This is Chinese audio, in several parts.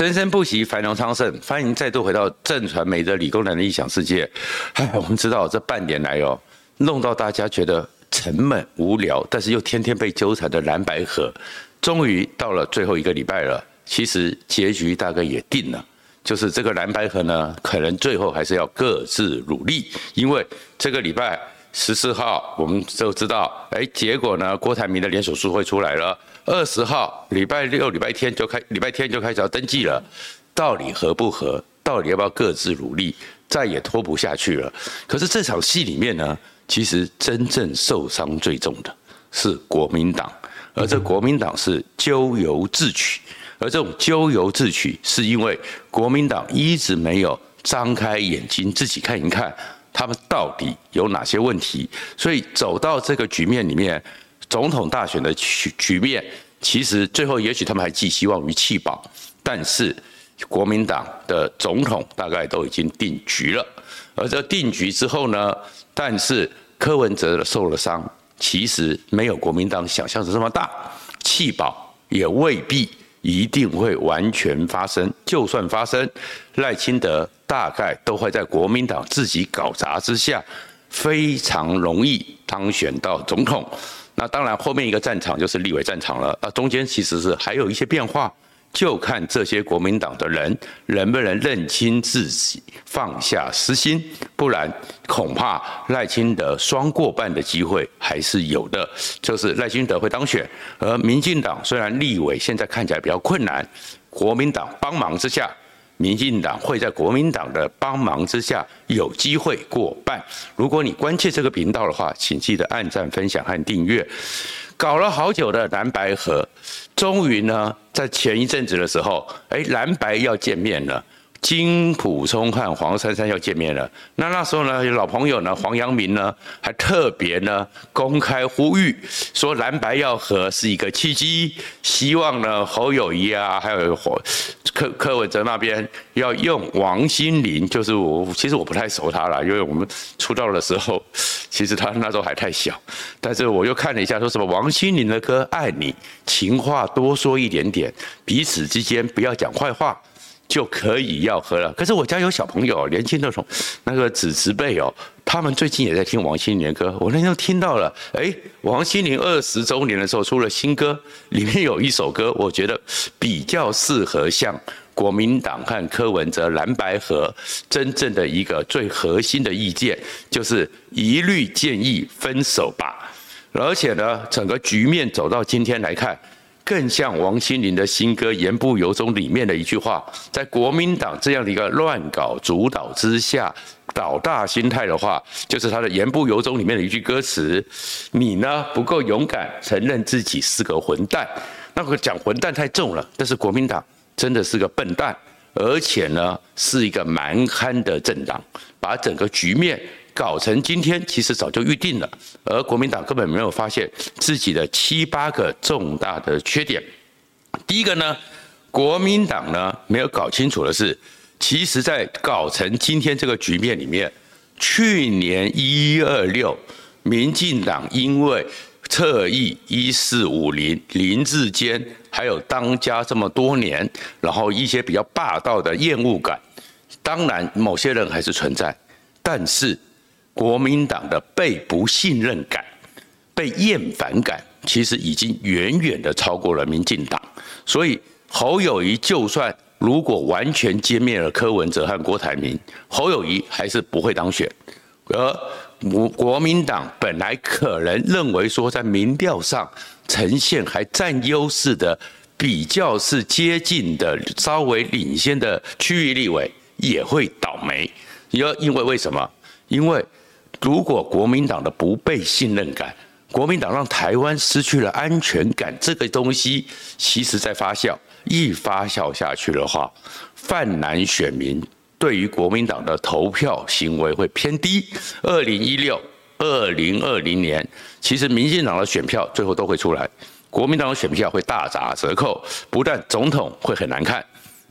生生不息，繁荣昌盛。欢迎再度回到正传媒的理工男的异想世界。哎，我们知道这半年来哦，弄到大家觉得沉闷无聊，但是又天天被纠缠的蓝白合，终于到了最后一个礼拜了。其实结局大概也定了，就是这个蓝白合呢，可能最后还是要各自努力，因为这个礼拜十四号我们就知道，哎，结果呢，郭台铭的联署书会出来了。二十号礼拜六、礼拜天就开，礼拜天就开始要登记了。到底合不合？到底要不要各自努力？再也拖不下去了。可是这场戏里面呢，其实真正受伤最重的是国民党，而这国民党是咎由自取。而这种咎由自取，是因为国民党一直没有张开眼睛自己看一看，他们到底有哪些问题。所以走到这个局面里面。总统大选的局局面，其实最后也许他们还寄希望于弃保，但是国民党的总统大概都已经定局了。而这定局之后呢，但是柯文哲受了伤，其实没有国民党想象的这么大，弃保也未必一定会完全发生。就算发生，赖清德大概都会在国民党自己搞砸之下，非常容易当选到总统。那当然，后面一个战场就是立委战场了。那，中间其实是还有一些变化，就看这些国民党的人能不能认清自己，放下私心，不然恐怕赖清德双过半的机会还是有的。就是赖清德会当选，而民进党虽然立委现在看起来比较困难，国民党帮忙之下。民进党会在国民党的帮忙之下有机会过半。如果你关切这个频道的话，请记得按赞、分享和订阅。搞了好久的蓝白合，终于呢，在前一阵子的时候，哎，蓝白要见面了。金普聪和黄珊珊要见面了，那那时候呢，老朋友呢，黄阳明呢，还特别呢公开呼吁说蓝白要和是一个契机，希望呢侯友谊啊，还有柯柯文哲那边要用王心凌，就是我其实我不太熟他了，因为我们出道的时候，其实他那时候还太小，但是我又看了一下，说什么王心凌的歌《爱你》，情话多说一点点，彼此之间不要讲坏话。就可以要喝了。可是我家有小朋友，年轻的时候，那个子侄辈哦，他们最近也在听王心凌的歌。我那天都听到了，哎，王心凌二十周年的时候出了新歌，里面有一首歌，我觉得比较适合像国民党和柯文哲蓝白合真正的一个最核心的意见，就是一律建议分手吧。而且呢，整个局面走到今天来看。更像王心凌的新歌《言不由衷》里面的一句话，在国民党这样的一个乱搞主导之下，老大心态的话，就是他的《言不由衷》里面的一句歌词：“你呢不够勇敢，承认自己是个混蛋。”那个讲混蛋太重了，但是国民党真的是个笨蛋，而且呢是一个蛮憨的政党，把整个局面。搞成今天，其实早就预定了，而国民党根本没有发现自己的七八个重大的缺点。第一个呢，国民党呢没有搞清楚的是，其实在搞成今天这个局面里面，去年一二六，民进党因为侧翼一四五零林志坚，还有当家这么多年，然后一些比较霸道的厌恶感，当然某些人还是存在，但是。国民党的被不信任感、被厌烦感，其实已经远远的超过了民进党。所以侯友宜就算如果完全歼灭了柯文哲和郭台铭，侯友宜还是不会当选。而国国民党本来可能认为说，在民调上呈现还占优势的、比较是接近的、稍微领先的区域立委，也会倒霉。因因为为什么？因为如果国民党的不被信任感，国民党让台湾失去了安全感，这个东西其实在发酵，一发酵下去的话，泛蓝选民对于国民党的投票行为会偏低。二零一六、二零二零年，其实民进党的选票最后都会出来，国民党的选票会大打折扣，不但总统会很难看。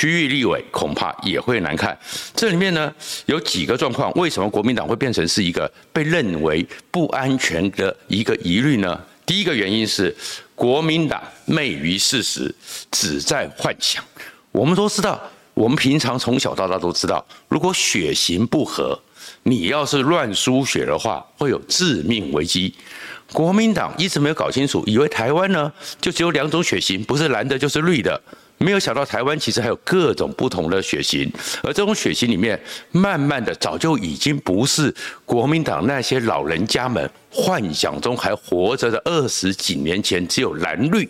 区域立委恐怕也会难看。这里面呢有几个状况，为什么国民党会变成是一个被认为不安全的一个疑虑呢？第一个原因是国民党昧于事实，只在幻想。我们都知道，我们平常从小到大都知道，如果血型不合，你要是乱输血的话，会有致命危机。国民党一直没有搞清楚，以为台湾呢就只有两种血型，不是蓝的就是绿的。没有想到台湾其实还有各种不同的血型，而这种血型里面，慢慢的早就已经不是国民党那些老人家们幻想中还活着的二十几年前只有蓝绿，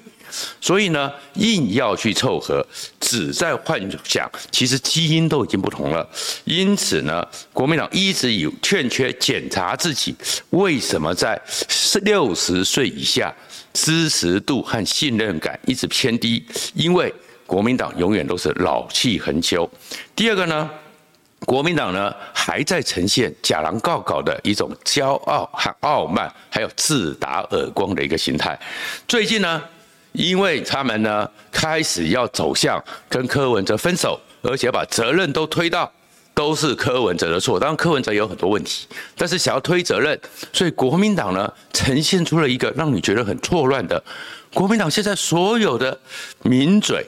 所以呢，硬要去凑合，只在幻想，其实基因都已经不同了。因此呢，国民党一直以欠缺检查自己，为什么在六十岁以下支持度和信任感一直偏低？因为国民党永远都是老气横秋。第二个呢，国民党呢还在呈现假狼告狗的一种骄傲和傲慢，还有自打耳光的一个心态。最近呢，因为他们呢开始要走向跟柯文哲分手，而且把责任都推到都是柯文哲的错。当然柯文哲有很多问题，但是想要推责任，所以国民党呢呈现出了一个让你觉得很错乱的。国民党现在所有的名嘴。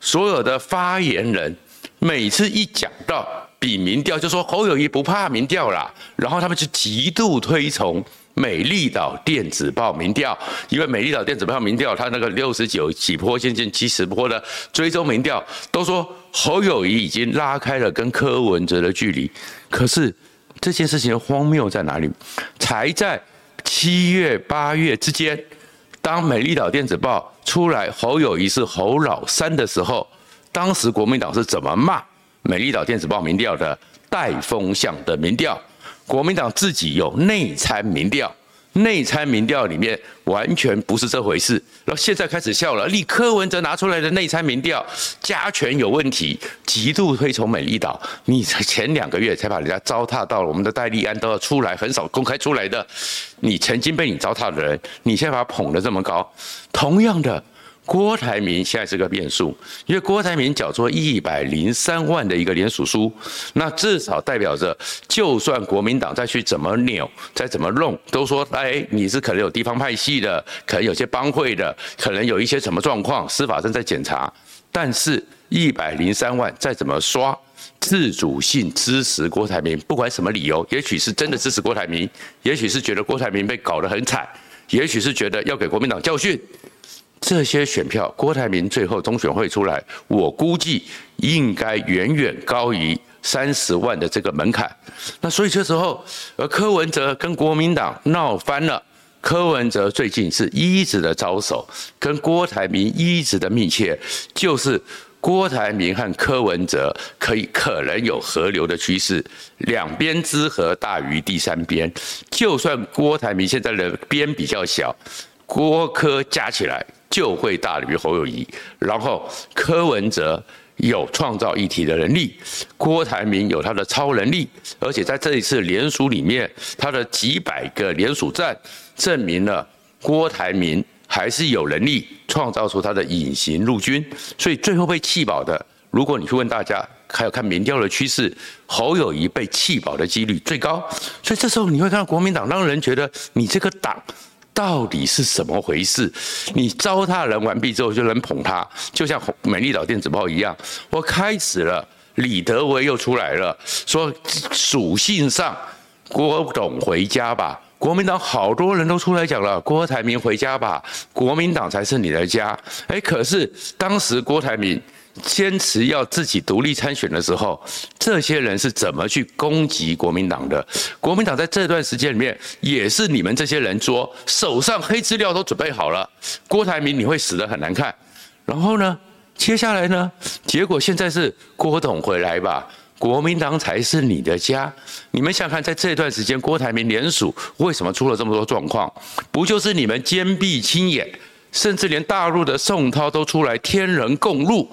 所有的发言人每次一讲到比民调，就说侯友宜不怕民调啦，然后他们就极度推崇美丽岛电子报民调，因为美丽岛电子报民调，它那个六十九起坡、接近七十坡的追踪民调，都说侯友宜已经拉开了跟柯文哲的距离。可是这件事情荒谬在哪里？才在七月八月之间。当美丽岛电子报出来，侯友谊是侯老三的时候，当时国民党是怎么骂美丽岛电子报民调的带风向的民调？国民党自己有内参民调。内参民调里面完全不是这回事，然后现在开始笑了。立柯文哲拿出来的内参民调，加权有问题，极度推崇美丽岛。你才前两个月才把人家糟蹋到了，我们的戴利安都要出来，很少公开出来的。你曾经被你糟蹋的人，你现在把他捧得这么高，同样的。郭台铭现在是个变数，因为郭台铭缴出一百零三万的一个联署书，那至少代表着，就算国民党再去怎么扭，再怎么弄，都说，哎，你是可能有地方派系的，可能有些帮会的，可能有一些什么状况，司法正在检查，但是一百零三万再怎么刷，自主性支持郭台铭，不管什么理由，也许是真的支持郭台铭，也许是觉得郭台铭被搞得很惨，也许是觉得要给国民党教训。这些选票，郭台铭最后中选会出来，我估计应该远远高于三十万的这个门槛。那所以这时候，而柯文哲跟国民党闹翻了。柯文哲最近是一直的招手，跟郭台铭一直的密切，就是郭台铭和柯文哲可以可能有合流的趋势，两边之和大于第三边。就算郭台铭现在的边比较小，郭柯加起来。就会大于侯友谊，然后柯文哲有创造议题的能力，郭台铭有他的超能力，而且在这一次联署里面，他的几百个联署站证明了郭台铭还是有能力创造出他的隐形陆军，所以最后被弃保的，如果你去问大家，还有看民调的趋势，侯友谊被弃保的几率最高，所以这时候你会看到国民党让人觉得你这个党。到底是怎么回事？你糟蹋人完毕之后就能捧他，就像美丽岛电子报一样。我开始了，李德维又出来了，说属性上郭董回家吧。国民党好多人都出来讲了，郭台铭回家吧，国民党才是你的家。哎，可是当时郭台铭。坚持要自己独立参选的时候，这些人是怎么去攻击国民党的？国民党在这段时间里面，也是你们这些人说手上黑资料都准备好了，郭台铭你会死得很难看。然后呢，接下来呢，结果现在是郭董回来吧，国民党才是你的家。你们想看，在这段时间，郭台铭联署为什么出了这么多状况？不就是你们坚壁清野，甚至连大陆的宋涛都出来天人共陆？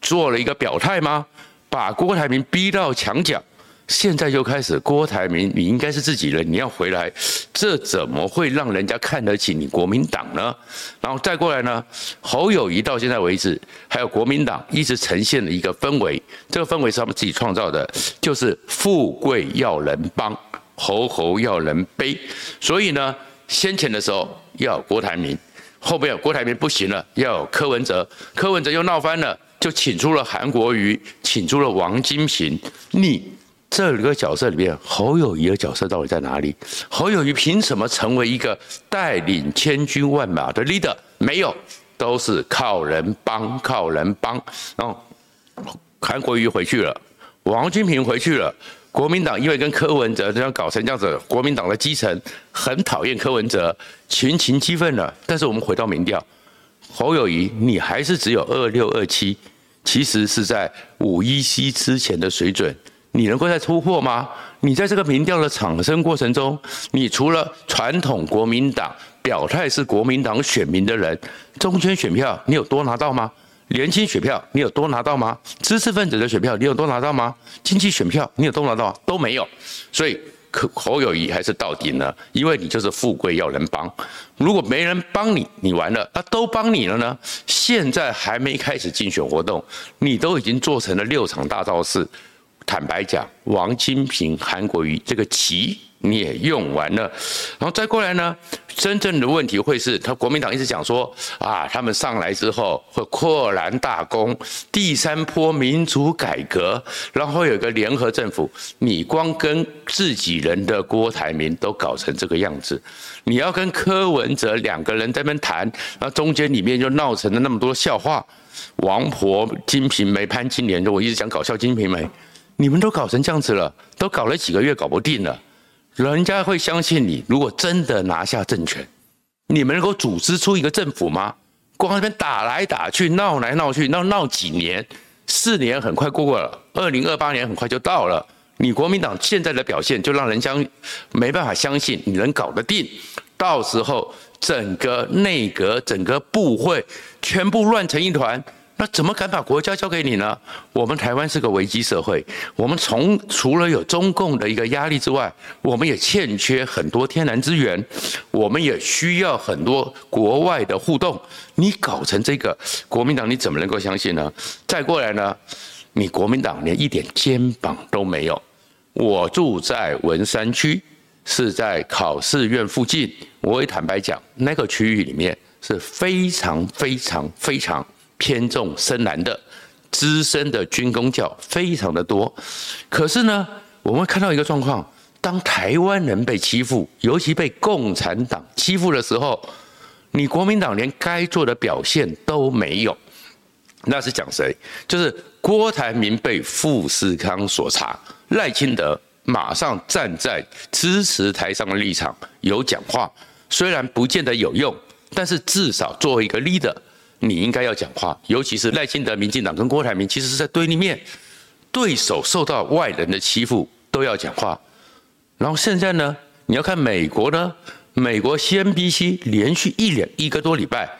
做了一个表态吗？把郭台铭逼到墙角，现在又开始郭台铭，你应该是自己人，你要回来，这怎么会让人家看得起你国民党呢？然后再过来呢，侯友谊到现在为止，还有国民党一直呈现的一个氛围，这个氛围是他们自己创造的，就是富贵要人帮，侯侯要人背，所以呢，先前的时候要郭台铭，后面有郭台铭不行了，要有柯文哲，柯文哲又闹翻了。就请出了韩国瑜，请出了王金平，你这个角色里面，侯友谊的角色到底在哪里？侯友谊凭什么成为一个带领千军万马的 leader？没有，都是靠人帮，靠人帮。然后韩国瑜回去了，王金平回去了。国民党因为跟柯文哲这样搞成这样子，国民党的基层很讨厌柯文哲，群情激愤了。但是我们回到民调，侯友谊你还是只有二六二七，其实是在五一七之前的水准，你能够再突破吗？你在这个民调的产生过程中，你除了传统国民党表态是国民党选民的人，中间选票你有多拿到吗？年轻选票你有多拿到吗？知识分子的选票你有多拿到吗？经济选票你有多拿到？都没有，所以侯友谊还是到底呢？因为你就是富贵要人帮，如果没人帮你，你完了，那都帮你了呢？现在还没开始竞选活动，你都已经做成了六场大造势。坦白讲，王金平、韩国瑜这个棋。你也用完了，然后再过来呢？真正的问题会是他国民党一直讲说啊，他们上来之后会扩然大功，第三波民主改革，然后有个联合政府。你光跟自己人的郭台铭都搞成这个样子，你要跟柯文哲两个人在那边谈，然后中间里面就闹成了那么多笑话。王婆、金瓶梅、潘金莲，就我一直讲搞笑金瓶梅，你们都搞成这样子了，都搞了几个月，搞不定了。人家会相信你。如果真的拿下政权，你们能够组织出一个政府吗？光那边打来打去，闹来闹去，闹闹几年，四年很快过过了，二零二八年很快就到了。你国民党现在的表现，就让人相没办法相信你能搞得定。到时候整个内阁、整个部会全部乱成一团。那怎么敢把国家交给你呢？我们台湾是个危机社会，我们从除了有中共的一个压力之外，我们也欠缺很多天然资源，我们也需要很多国外的互动。你搞成这个国民党，你怎么能够相信呢？再过来呢，你国民党连一点肩膀都没有。我住在文山区，是在考试院附近。我也坦白讲，那个区域里面是非常非常非常。偏重深蓝的资深的军工教非常的多，可是呢，我们看到一个状况：当台湾人被欺负，尤其被共产党欺负的时候，你国民党连该做的表现都没有。那是讲谁？就是郭台铭被富士康所查，赖清德马上站在支持台上的立场，有讲话，虽然不见得有用，但是至少作为一个 leader。你应该要讲话，尤其是赖清德、民进党跟郭台铭，其实是在对立面，对手受到外人的欺负都要讲话。然后现在呢，你要看美国呢，美国 CNBC 连续一连一个多礼拜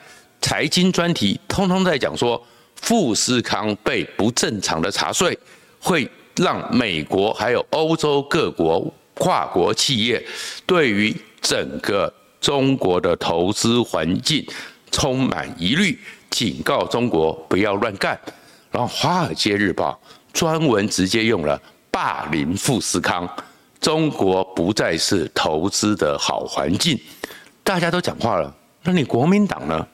财经专题，通通在讲说富士康被不正常的查税，会让美国还有欧洲各国跨国企业对于整个中国的投资环境。充满疑虑，警告中国不要乱干。然后《华尔街日报》专门直接用了“霸凌富士康”，中国不再是投资的好环境。大家都讲话了，那你国民党呢？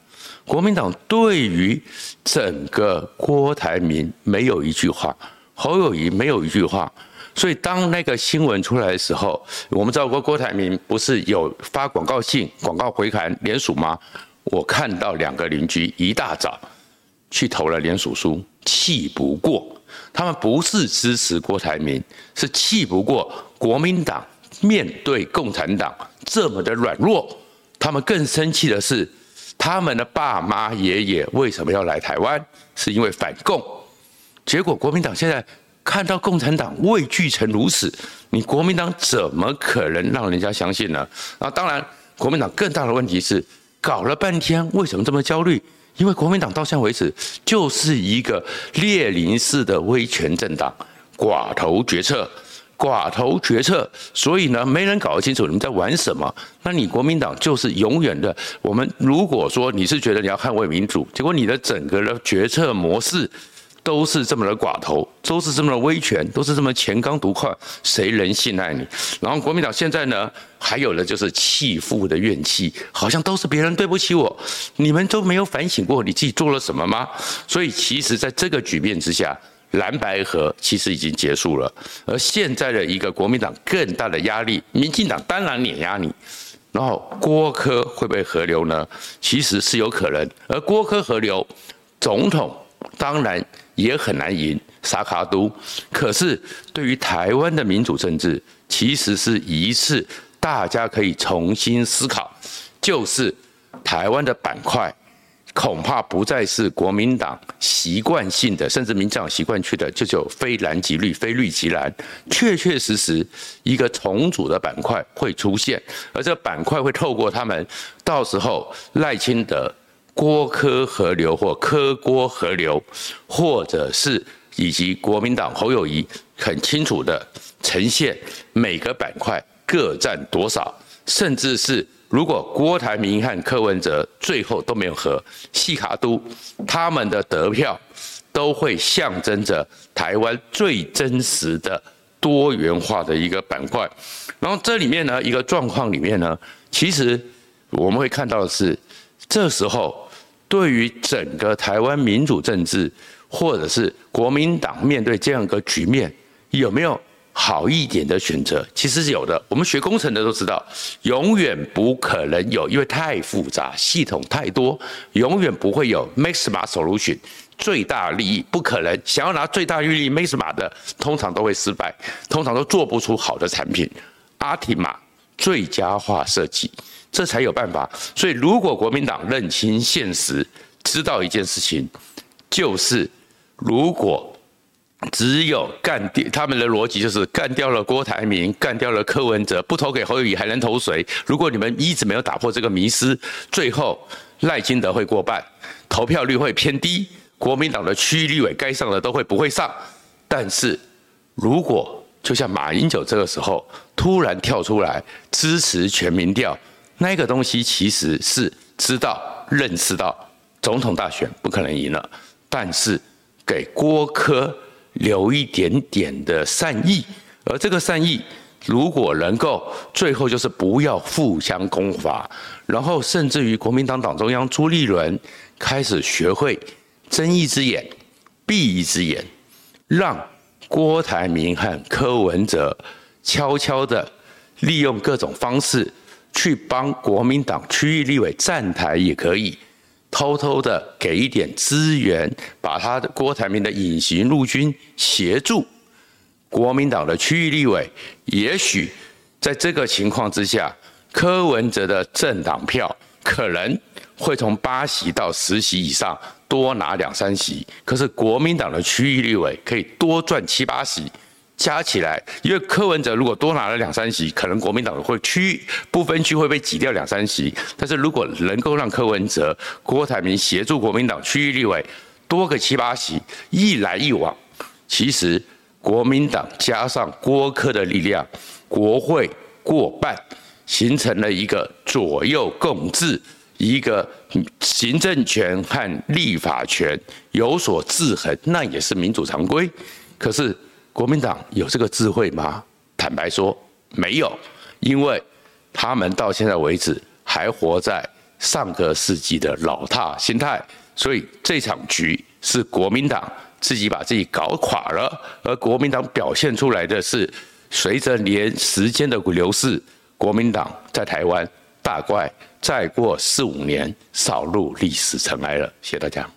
国民党对于整个郭台铭没有一句话，侯友宜没有一句话。所以当那个新闻出来的时候，我们知道郭郭台铭不是有发广告信、广告回函联署吗？我看到两个邻居一大早去投了联署书，气不过。他们不是支持郭台铭，是气不过国民党面对共产党这么的软弱。他们更生气的是，他们的爸妈爷爷为什么要来台湾？是因为反共。结果国民党现在看到共产党畏惧成如此，你国民党怎么可能让人家相信呢？啊，当然，国民党更大的问题是。搞了半天，为什么这么焦虑？因为国民党到现在为止就是一个列宁式的威权政党，寡头决策，寡头决策，所以呢，没人搞得清楚你们在玩什么。那你国民党就是永远的。我们如果说你是觉得你要捍卫民主，结果你的整个的决策模式都是这么的寡头，都是这么的威权，都是这么钱刚独阔，谁能信赖你？然后国民党现在呢，还有的就是弃妇的怨气，好像都是别人对不起我，你们都没有反省过你自己做了什么吗？所以其实在这个局面之下，蓝白合其实已经结束了，而现在的一个国民党更大的压力，民进党当然碾压你。然后郭柯会不会合流呢？其实是有可能，而郭柯合流，总统当然也很难赢沙卡都。可是对于台湾的民主政治，其实是一次大家可以重新思考，就是台湾的板块。恐怕不再是国民党习惯性的，甚至民进党习惯去的，就叫非蓝即绿，非绿即蓝。确确实实，一个重组的板块会出现，而这板块会透过他们，到时候赖清德、郭柯合流或柯郭合流，或者是以及国民党侯友谊很清楚的呈现每个板块各占多少，甚至是。如果郭台铭和柯文哲最后都没有合，细卡都他们的得票都会象征着台湾最真实的多元化的一个板块。然后这里面呢，一个状况里面呢，其实我们会看到的是，这时候对于整个台湾民主政治，或者是国民党面对这样一个局面，有没有？好一点的选择其实是有的，我们学工程的都知道，永远不可能有，因为太复杂，系统太多，永远不会有 maximum solution 最大利益，不可能。想要拿最大利益 maximum 的，通常都会失败，通常都做不出好的产品。optima 最佳化设计，这才有办法。所以，如果国民党认清现实，知道一件事情，就是如果。只有干掉他们的逻辑，就是干掉了郭台铭，干掉了柯文哲，不投给侯友宜还能投谁？如果你们一直没有打破这个迷思，最后赖金德会过半，投票率会偏低，国民党的区域立委该上的都会不会上。但是如果就像马英九这个时候突然跳出来支持全民调，那个东西其实是知道认识到总统大选不可能赢了，但是给郭柯。留一点点的善意，而这个善意如果能够最后就是不要互相攻伐，然后甚至于国民党党中央朱立伦开始学会睁一只眼闭一只眼，让郭台铭和柯文哲悄悄的利用各种方式去帮国民党区域立委站台也可以。偷偷的给一点资源，把他的郭台铭的隐形陆军协助国民党的区域立委，也许在这个情况之下，柯文哲的政党票可能会从八席到十席以上多拿两三席，可是国民党的区域立委可以多赚七八席。加起来，因为柯文哲如果多拿了两三席，可能国民党会区不分区会被挤掉两三席。但是如果能够让柯文哲、郭台铭协助国民党区域立委多个七八席，一来一往，其实国民党加上郭柯的力量，国会过半，形成了一个左右共治，一个行政权和立法权有所制衡，那也是民主常规。可是。国民党有这个智慧吗？坦白说，没有，因为他们到现在为止还活在上个世纪的老大心态，所以这场局是国民党自己把自己搞垮了，而国民党表现出来的是，随着年时间的流逝，国民党在台湾大怪再过四五年扫入历史尘埃了。谢谢大家。